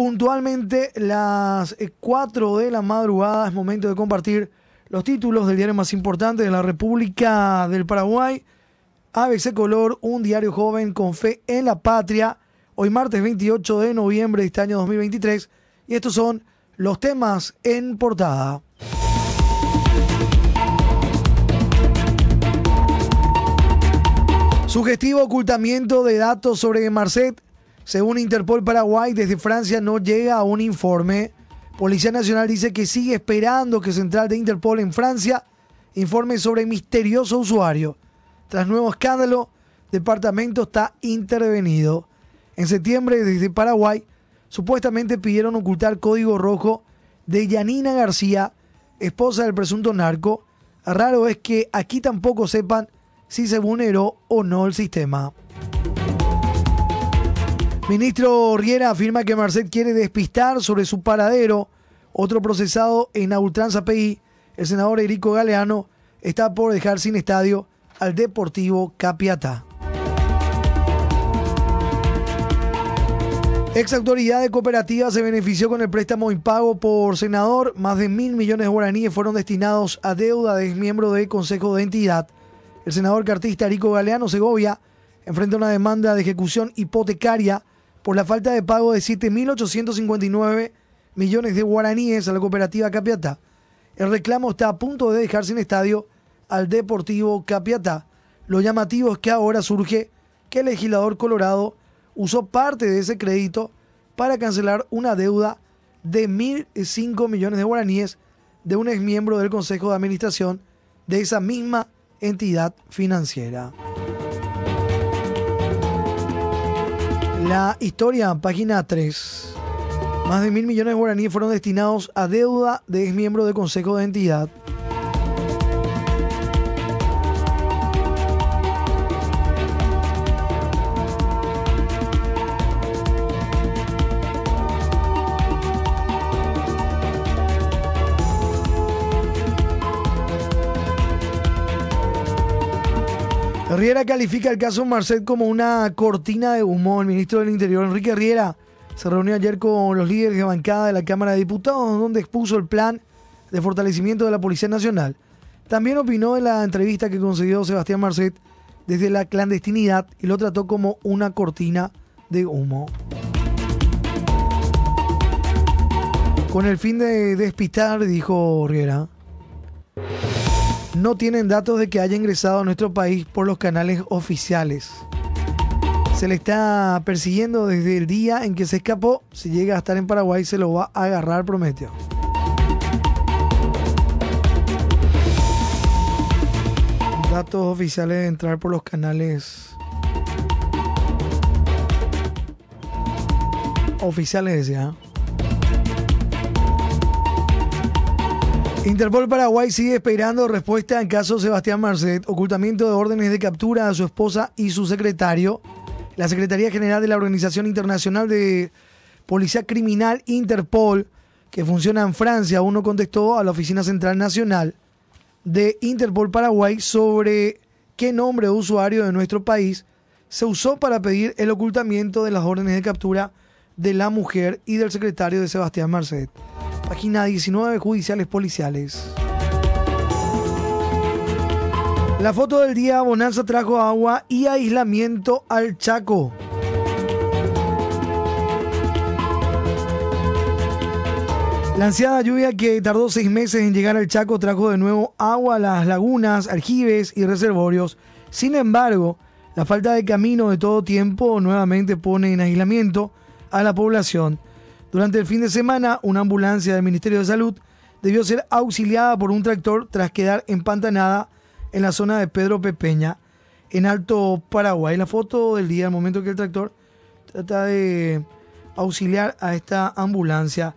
puntualmente las 4 de la madrugada. Es momento de compartir los títulos del diario más importante de la República del Paraguay. ABC Color, un diario joven con fe en la patria. Hoy martes 28 de noviembre de este año 2023. Y estos son los temas en portada. Sugestivo ocultamiento de datos sobre Marcet. Según Interpol Paraguay, desde Francia no llega a un informe. Policía Nacional dice que sigue esperando que Central de Interpol en Francia informe sobre misterioso usuario. Tras nuevo escándalo, departamento está intervenido. En septiembre, desde Paraguay, supuestamente pidieron ocultar código rojo de Yanina García, esposa del presunto narco. Raro es que aquí tampoco sepan si se vulneró o no el sistema. Ministro Riera afirma que Marcet quiere despistar sobre su paradero. Otro procesado en la Ultranza PI, el senador Erico Galeano, está por dejar sin estadio al Deportivo Capiatá. Ex autoridad de cooperativa se benefició con el préstamo impago por senador. Más de mil millones de guaraníes fueron destinados a deuda de miembro del Consejo de Entidad. El senador cartista Erico Galeano Segovia enfrenta una demanda de ejecución hipotecaria por la falta de pago de 7.859 millones de guaraníes a la cooperativa Capiatá. El reclamo está a punto de dejar sin estadio al Deportivo Capiatá. Lo llamativo es que ahora surge que el legislador colorado usó parte de ese crédito para cancelar una deuda de 1.005 millones de guaraníes de un exmiembro del Consejo de Administración de esa misma entidad financiera. La historia, página 3. Más de mil millones de guaraníes fueron destinados a deuda de exmiembros del Consejo de Entidad. Riera califica el caso Marcet como una cortina de humo. El ministro del Interior, Enrique Riera, se reunió ayer con los líderes de bancada de la Cámara de Diputados, donde expuso el plan de fortalecimiento de la Policía Nacional. También opinó en la entrevista que concedió Sebastián Marcet desde la clandestinidad y lo trató como una cortina de humo. Con el fin de despistar, dijo Riera, no tienen datos de que haya ingresado a nuestro país por los canales oficiales. Se le está persiguiendo desde el día en que se escapó. Si llega a estar en Paraguay, se lo va a agarrar, prometió. Datos oficiales de entrar por los canales oficiales, decía. Interpol Paraguay sigue esperando respuesta en caso Sebastián Marcet, ocultamiento de órdenes de captura a su esposa y su secretario. La Secretaría General de la Organización Internacional de Policía Criminal Interpol, que funciona en Francia, aún no contestó a la Oficina Central Nacional de Interpol Paraguay sobre qué nombre de usuario de nuestro país se usó para pedir el ocultamiento de las órdenes de captura de la mujer y del secretario de Sebastián Marcet. Página 19, Judiciales Policiales. La foto del día, Bonanza trajo agua y aislamiento al Chaco. La ansiada lluvia que tardó seis meses en llegar al Chaco trajo de nuevo agua a las lagunas, aljibes y reservorios. Sin embargo, la falta de camino de todo tiempo nuevamente pone en aislamiento a la población. Durante el fin de semana, una ambulancia del Ministerio de Salud debió ser auxiliada por un tractor tras quedar empantanada en la zona de Pedro Pepeña, en Alto Paraguay. La foto del día, el momento que el tractor trata de auxiliar a esta ambulancia.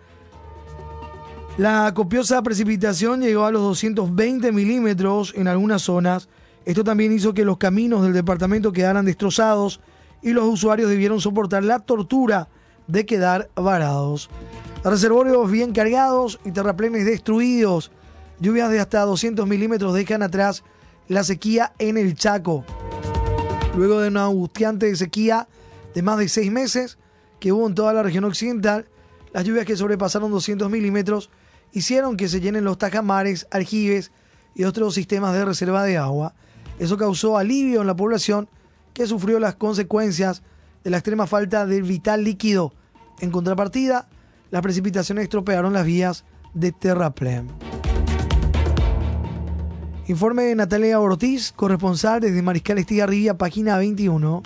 La copiosa precipitación llegó a los 220 milímetros en algunas zonas. Esto también hizo que los caminos del departamento quedaran destrozados y los usuarios debieron soportar la tortura de quedar varados. Reservorios bien cargados y terraplenes destruidos. Lluvias de hasta 200 milímetros dejan atrás la sequía en el Chaco. Luego de una angustiante sequía de más de seis meses que hubo en toda la región occidental, Las lluvias que sobrepasaron 200 milímetros hicieron que se llenen los tajamares, aljibes y otros sistemas de reserva de agua. Eso causó alivio en la población que sufrió las consecuencias de la extrema falta de vital líquido. En contrapartida, las precipitaciones estropearon las vías de terraplén. Informe de Natalia Ortiz, corresponsal desde Mariscal Estigarribia, página 21.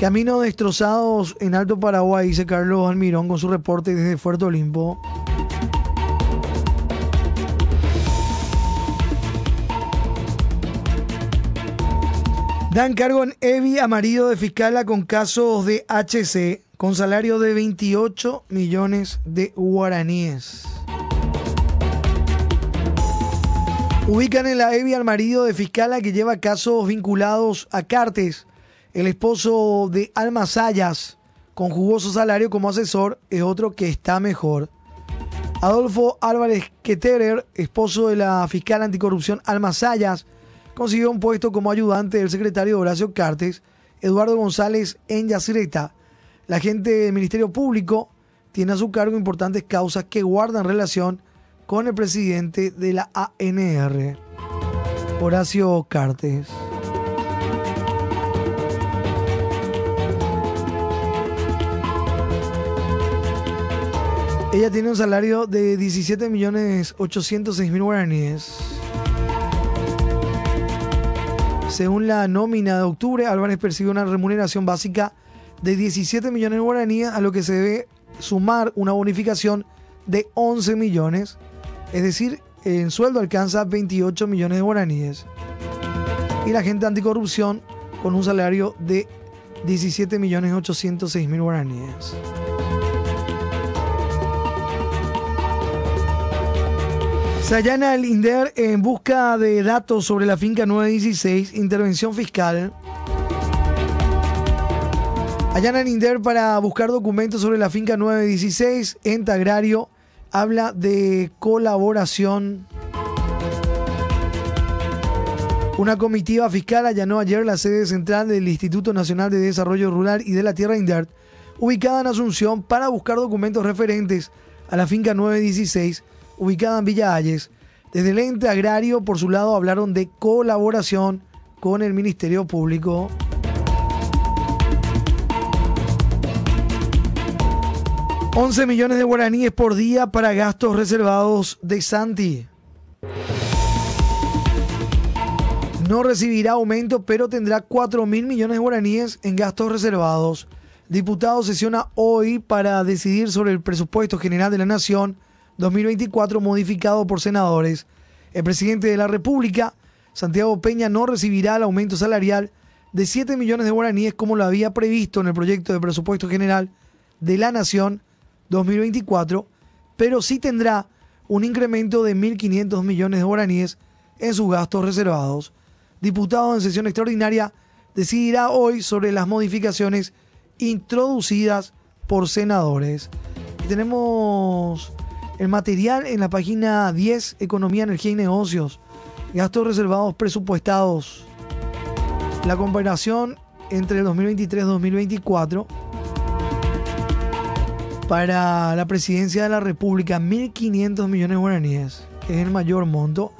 Caminos destrozados en Alto Paraguay, dice Carlos Almirón con su reporte desde Fuerte Olimpo. Dan cargo en Evi a marido de fiscala con casos de HC, con salario de 28 millones de guaraníes. Ubican en la EVI al marido de fiscala que lleva casos vinculados a Cartes. El esposo de Alma Sayas, con jugoso salario como asesor, es otro que está mejor. Adolfo Álvarez Queterer, esposo de la fiscal anticorrupción Alma Sayas, consiguió un puesto como ayudante del secretario Horacio Cartes, Eduardo González en Yacireta. La gente del Ministerio Público tiene a su cargo importantes causas que guardan relación con el presidente de la ANR, Horacio Cartes. Ella tiene un salario de 17 millones mil guaraníes. Según la nómina de octubre, Álvarez percibe una remuneración básica de 17 millones de guaraníes, a lo que se debe sumar una bonificación de 11 millones es decir, en sueldo alcanza 28 millones de guaraníes. Y la gente anticorrupción con un salario de 17 millones 806 mil guaraníes. Se allana el INDER en busca de datos sobre la finca 916, intervención fiscal. Allana el INDER para buscar documentos sobre la finca 916, ente agrario habla de colaboración. Una comitiva fiscal allanó ayer la sede central del Instituto Nacional de Desarrollo Rural y de la Tierra INDERT, ubicada en Asunción, para buscar documentos referentes a la finca 916, ubicada en Villa Ayes. Desde el ente agrario, por su lado, hablaron de colaboración con el Ministerio Público. 11 millones de guaraníes por día para gastos reservados de Santi. No recibirá aumento, pero tendrá 4 mil millones de guaraníes en gastos reservados. Diputado sesiona hoy para decidir sobre el presupuesto general de la Nación 2024 modificado por senadores. El presidente de la República, Santiago Peña, no recibirá el aumento salarial de 7 millones de guaraníes como lo había previsto en el proyecto de presupuesto general de la Nación 2024, pero sí tendrá un incremento de 1.500 millones de guaraníes en sus gastos reservados. Diputado en sesión extraordinaria decidirá hoy sobre las modificaciones introducidas por senadores. tenemos el material en la página 10, Economía, Energía y Negocios. Gastos reservados presupuestados. La comparación entre el 2023 y 2024 para la presidencia de la República, 1.500 millones de guaraníes, que es el mayor monto.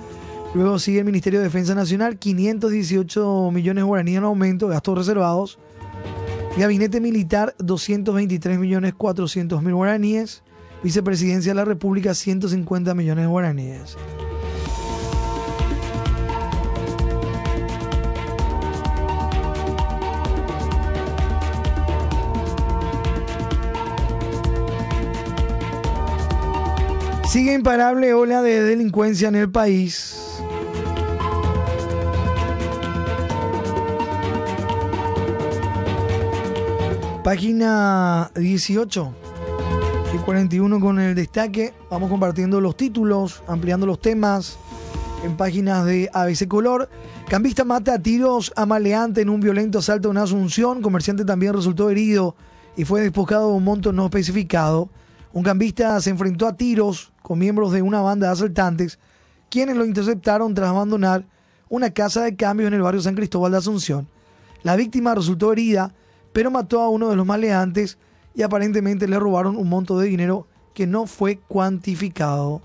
Luego sigue el Ministerio de Defensa Nacional, 518 millones de guaraníes en aumento, gastos reservados. Gabinete Militar, 223 millones 400 mil guaraníes. Vicepresidencia de la República, 150 millones de guaraníes. Sigue imparable ola de delincuencia en el país. Página 18 y 41 con el destaque. Vamos compartiendo los títulos, ampliando los temas en páginas de ABC Color. Cambista mata a tiros a maleante en un violento asalto en Asunción. Comerciante también resultó herido y fue despojado de un monto no especificado. Un cambista se enfrentó a tiros con miembros de una banda de asaltantes, quienes lo interceptaron tras abandonar una casa de cambio en el barrio San Cristóbal de Asunción. La víctima resultó herida, pero mató a uno de los maleantes y aparentemente le robaron un monto de dinero que no fue cuantificado.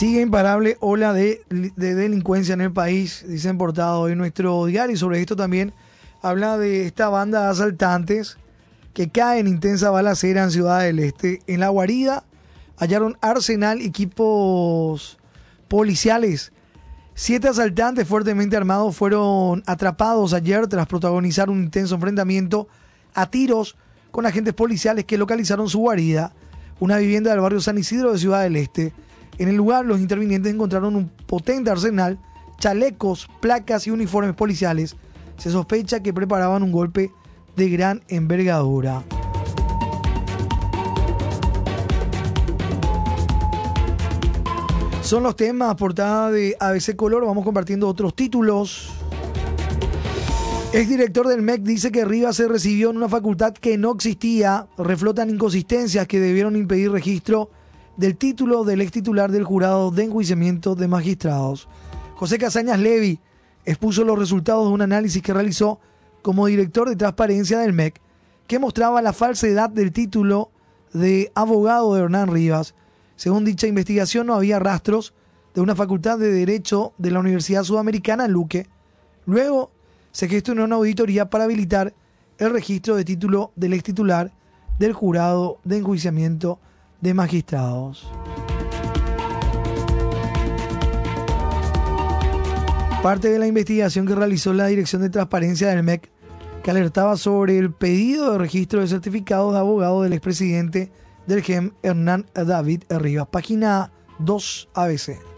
Sigue imparable ola de, delincuencia en el país, dice en portado hoy nuestro diario. Y sobre esto también habla de esta banda de asaltantes que cae en intensa balacera en Ciudad del Este. En la guarida hallaron arsenal, equipos policiales. Siete asaltantes fuertemente armados fueron atrapados ayer tras protagonizar un intenso enfrentamiento a tiros con agentes policiales que localizaron su guarida, una vivienda del barrio San Isidro de Ciudad del Este. En el lugar, los intervinientes encontraron un potente arsenal, chalecos, placas y uniformes policiales. Se sospecha que preparaban un golpe de gran envergadura. Son los temas, portada de ABC Color. Vamos compartiendo otros títulos. El director del MEC dice que Rivas se recibió en una facultad que no existía. Reflotan inconsistencias que debieron impedir registro del título del ex titular del jurado de enjuiciamiento de magistrados. José Casañas Levi expuso los resultados de un análisis que realizó como director de transparencia del MEC, que mostraba la falsedad del título de abogado de Hernán Rivas. Según dicha investigación, no había rastros de una facultad de Derecho de la Universidad Sudamericana Luque. Luego se gestionó una auditoría para habilitar el registro de título del ex titular del jurado de enjuiciamiento de magistrados. Parte de la investigación que realizó la Dirección de Transparencia del MEC, que alertaba sobre el pedido de registro de certificados de abogado del expresidente del GEM, Hernán David Rivas. Página 2 ABC.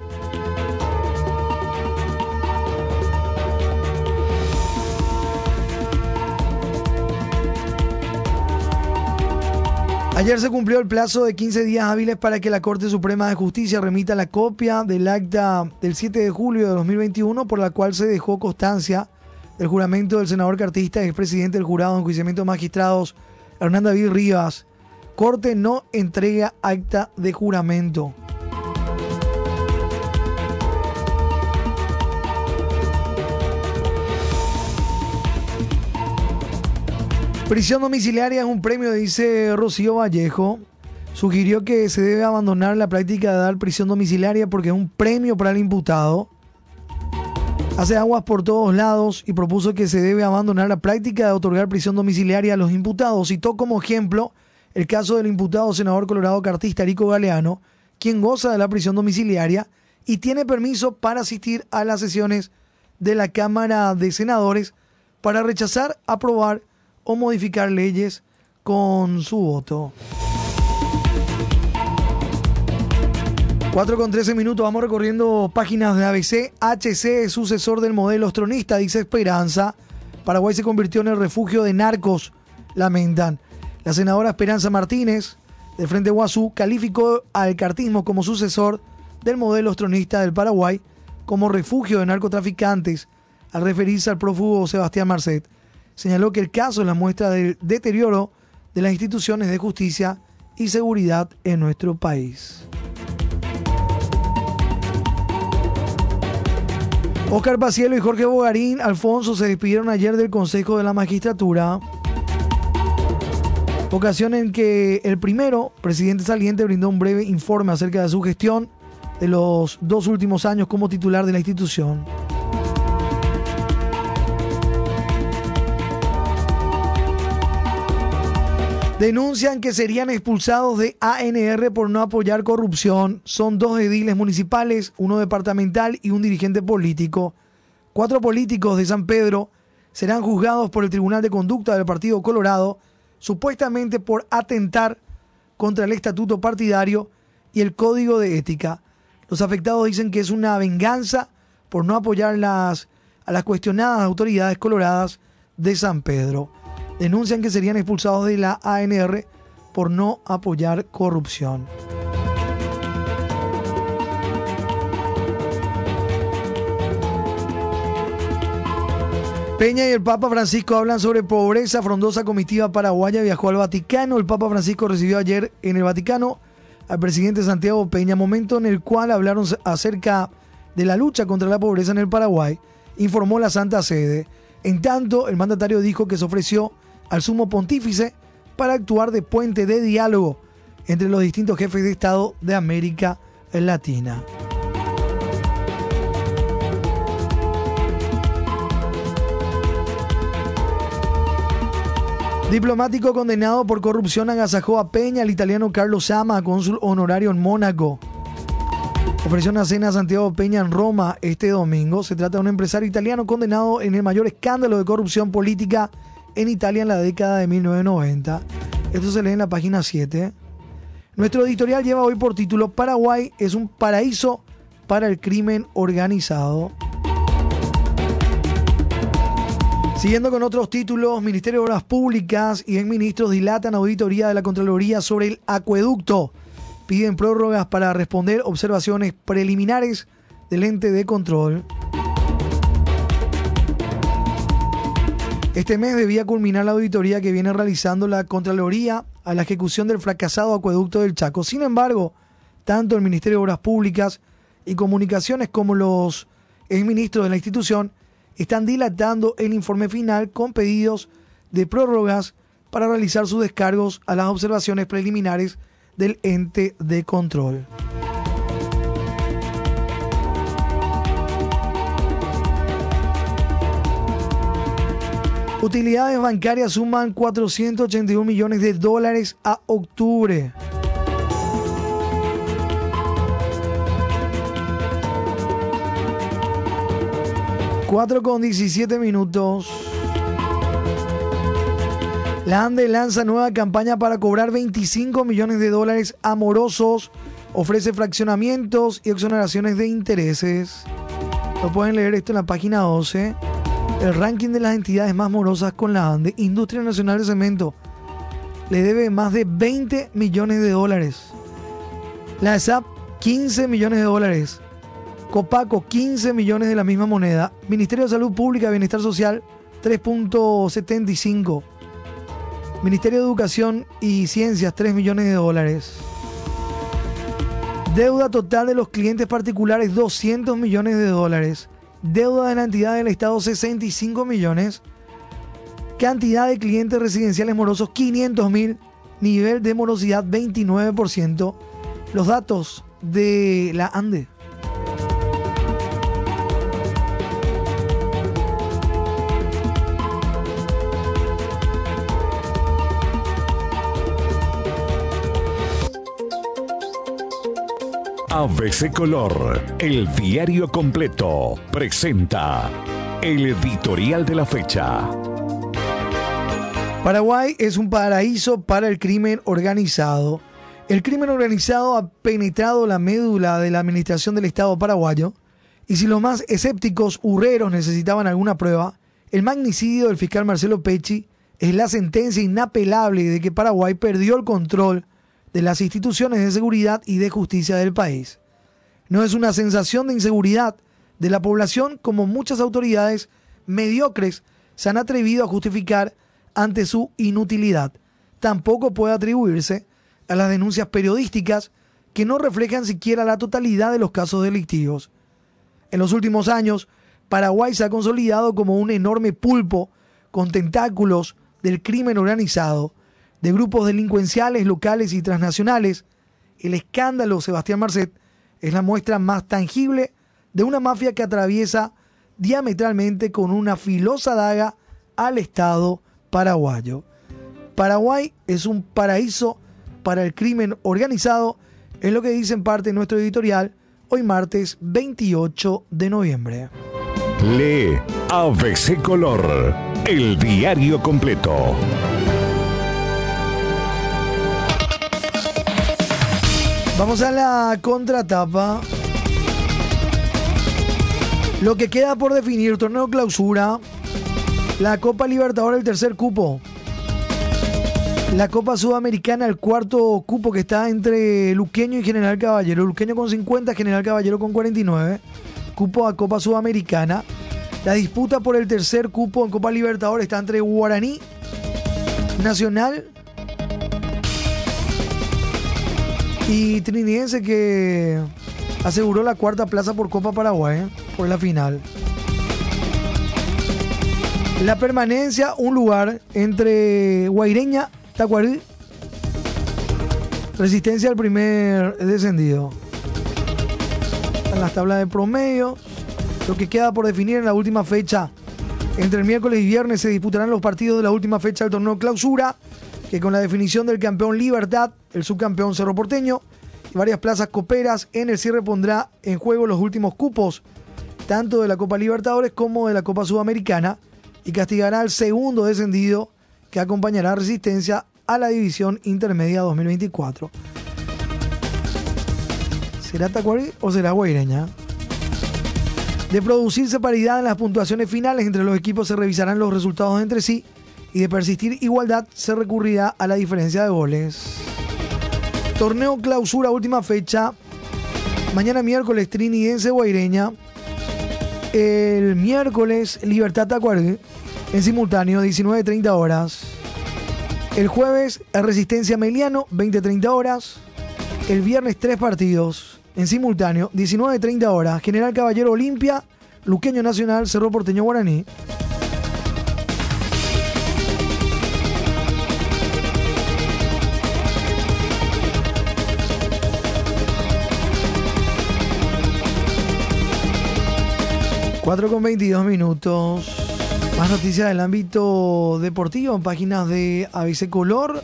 Ayer se cumplió el plazo de 15 días hábiles para que la Corte Suprema de Justicia remita la copia del acta del 7 de julio de 2021 por la cual se dejó constancia del juramento del senador cartista y expresidente del jurado de enjuiciamiento de magistrados Hernán David Rivas. Corte no entrega acta de juramento. Prisión domiciliaria es un premio, dice Rocío Vallejo. Sugirió que se debe abandonar la práctica de dar prisión domiciliaria porque es un premio para el imputado. Hace aguas por todos lados y propuso que se debe abandonar la práctica de otorgar prisión domiciliaria a los imputados. Citó como ejemplo el caso del imputado senador colorado cartista Rico Galeano, quien goza de la prisión domiciliaria y tiene permiso para asistir a las sesiones de la Cámara de Senadores para rechazar, aprobar o modificar leyes con su voto. 4 con 13 minutos, vamos recorriendo páginas de ABC. HC es sucesor del modelo ostronista, dice Esperanza. Paraguay se convirtió en el refugio de narcos, lamentan. La senadora Esperanza Martínez, del Frente Guazú, calificó al cartismo como sucesor del modelo ostronista del Paraguay como refugio de narcotraficantes, al referirse al prófugo Sebastián Marcet señaló que el caso es la muestra del deterioro de las instituciones de justicia y seguridad en nuestro país. Oscar Pacielo y Jorge Bogarín Alfonso se despidieron ayer del Consejo de la Magistratura. Ocasión en que el primero, presidente saliente, brindó un breve informe acerca de su gestión de los dos últimos años como titular de la institución. Denuncian que serían expulsados de ANR por no apoyar corrupción. Son dos ediles municipales, uno departamental y un dirigente político. Cuatro políticos de San Pedro serán juzgados por el Tribunal de Conducta del Partido Colorado, supuestamente por atentar contra el estatuto partidario y el código de ética. Los afectados dicen que es una venganza por no apoyar las, a las cuestionadas autoridades coloradas de San Pedro denuncian que serían expulsados de la ANR por no apoyar corrupción. Peña y el Papa Francisco hablan sobre pobreza. Frondosa comitiva paraguaya viajó al Vaticano. El Papa Francisco recibió ayer en el Vaticano al presidente Santiago Peña, momento en el cual hablaron acerca de la lucha contra la pobreza en el Paraguay, informó la Santa Sede. En tanto, el mandatario dijo que se ofreció al sumo pontífice para actuar de puente de diálogo entre los distintos jefes de Estado de América Latina. Diplomático condenado por corrupción agasajó a Peña, el italiano Carlos Sama, cónsul honorario en Mónaco. Ofreció una cena a Santiago Peña en Roma este domingo. Se trata de un empresario italiano condenado en el mayor escándalo de corrupción política en Italia en la década de 1990. Esto se lee en la página 7. Nuestro editorial lleva hoy por título Paraguay es un paraíso para el crimen organizado. Siguiendo con otros títulos, Ministerio de Obras Públicas y ministros dilatan auditoría de la Contraloría sobre el acueducto. Piden prórrogas para responder observaciones preliminares del ente de control. Este mes debía culminar la auditoría que viene realizando la Contraloría a la ejecución del fracasado acueducto del Chaco. Sin embargo, tanto el Ministerio de Obras Públicas y Comunicaciones como los exministros de la institución están dilatando el informe final con pedidos de prórrogas para realizar sus descargos a las observaciones preliminares del ente de control. Utilidades bancarias suman 481 millones de dólares a octubre. 4 con 17 minutos. La ANDE lanza nueva campaña para cobrar 25 millones de dólares amorosos. Ofrece fraccionamientos y exoneraciones de intereses. Lo pueden leer esto en la página 12. El ranking de las entidades más morosas con la ANDE. Industria Nacional de Cemento le debe más de 20 millones de dólares. La ESAP 15 millones de dólares. Copaco, 15 millones de la misma moneda. Ministerio de Salud Pública y Bienestar Social, 3.75. Ministerio de Educación y Ciencias, 3 millones de dólares. Deuda total de los clientes particulares, 200 millones de dólares. Deuda de la entidad del Estado, 65 millones. Cantidad de clientes residenciales morosos, 500 mil. Nivel de morosidad, 29%. Los datos de la ANDE. ABC Color, el diario completo, presenta el editorial de la fecha. Paraguay es un paraíso para el crimen organizado. El crimen organizado ha penetrado la médula de la administración del Estado paraguayo y si los más escépticos hurreros necesitaban alguna prueba, el magnicidio del fiscal Marcelo Pecci es la sentencia inapelable de que Paraguay perdió el control de las instituciones de seguridad y de justicia del país. No es una sensación de inseguridad de la población como muchas autoridades mediocres se han atrevido a justificar ante su inutilidad. Tampoco puede atribuirse a las denuncias periodísticas que no reflejan siquiera la totalidad de los casos delictivos. En los últimos años, Paraguay se ha consolidado como un enorme pulpo con tentáculos del crimen organizado, de grupos delincuenciales locales y transnacionales, el escándalo Sebastián Marcet es la muestra más tangible de una mafia que atraviesa diametralmente con una filosa daga al Estado paraguayo. Paraguay es un paraíso para el crimen organizado, es lo que dice en parte nuestro editorial hoy martes 28 de noviembre. Lee ABC Color, el diario completo. Vamos a la contratapa. Lo que queda por definir, torneo clausura, la Copa Libertadores, el tercer cupo. La Copa Sudamericana, el cuarto cupo que está entre Luqueño y General Caballero. Luqueño con 50, General Caballero con 49. Cupo a Copa Sudamericana. La disputa por el tercer cupo en Copa Libertadores está entre Guaraní, Nacional y Trinidense que aseguró la cuarta plaza por Copa Paraguay ¿eh? por la final. La permanencia, un lugar entre Guaireña, Tacuarí, Resistencia al primer descendido. En las tablas de promedio, lo que queda por definir en la última fecha. Entre el miércoles y viernes se disputarán los partidos de la última fecha del torneo clausura, que con la definición del campeón Libertad, el subcampeón Cerro Porteño y varias plazas coperas, en el cierre pondrá en juego los últimos cupos, tanto de la Copa Libertadores como de la Copa Sudamericana, y castigará al segundo descendido que acompañará Resistencia a la División Intermedia 2024. ¿Será Tacuarí o será Guaireña? De producirse paridad en las puntuaciones finales entre los equipos se revisarán los resultados entre sí y de persistir igualdad se recurrirá a la diferencia de goles. Torneo clausura última fecha. Mañana miércoles Trinidense Guaireña. El miércoles Libertad Tacuarí en simultáneo 19.30 horas. El jueves Resistencia Meliano 20.30 horas. El viernes tres partidos en simultáneo, 19.30 horas, General Caballero Olimpia, Luqueño Nacional, Cerro Porteño Guaraní. Cuatro con 22 minutos. Más noticias del ámbito deportivo en páginas de Avice Color.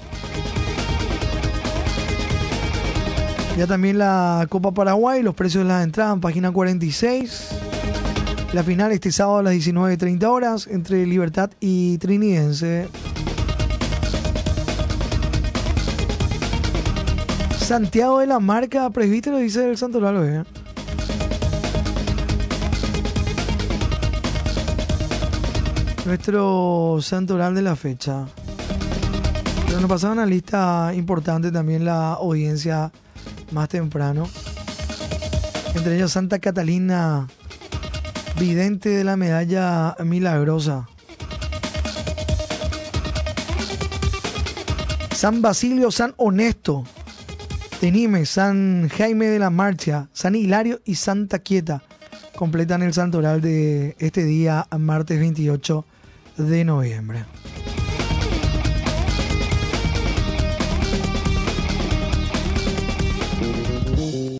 Ya también la Copa Paraguay, los precios de las entradas en página 46. La final este sábado a las 19.30 horas entre Libertad y Trinidense. Santiago de la Marca, presbítero, dice el Santo Lalo, ¿eh? Nuestro santoral de la fecha. Pero nos pasaba una lista importante también la audiencia más temprano. Entre ellos Santa Catalina, vidente de la medalla milagrosa. San Basilio, San Honesto, Tenime, San Jaime de la Marcha, San Hilario y Santa Quieta completan el santoral de este día, martes 28 de noviembre.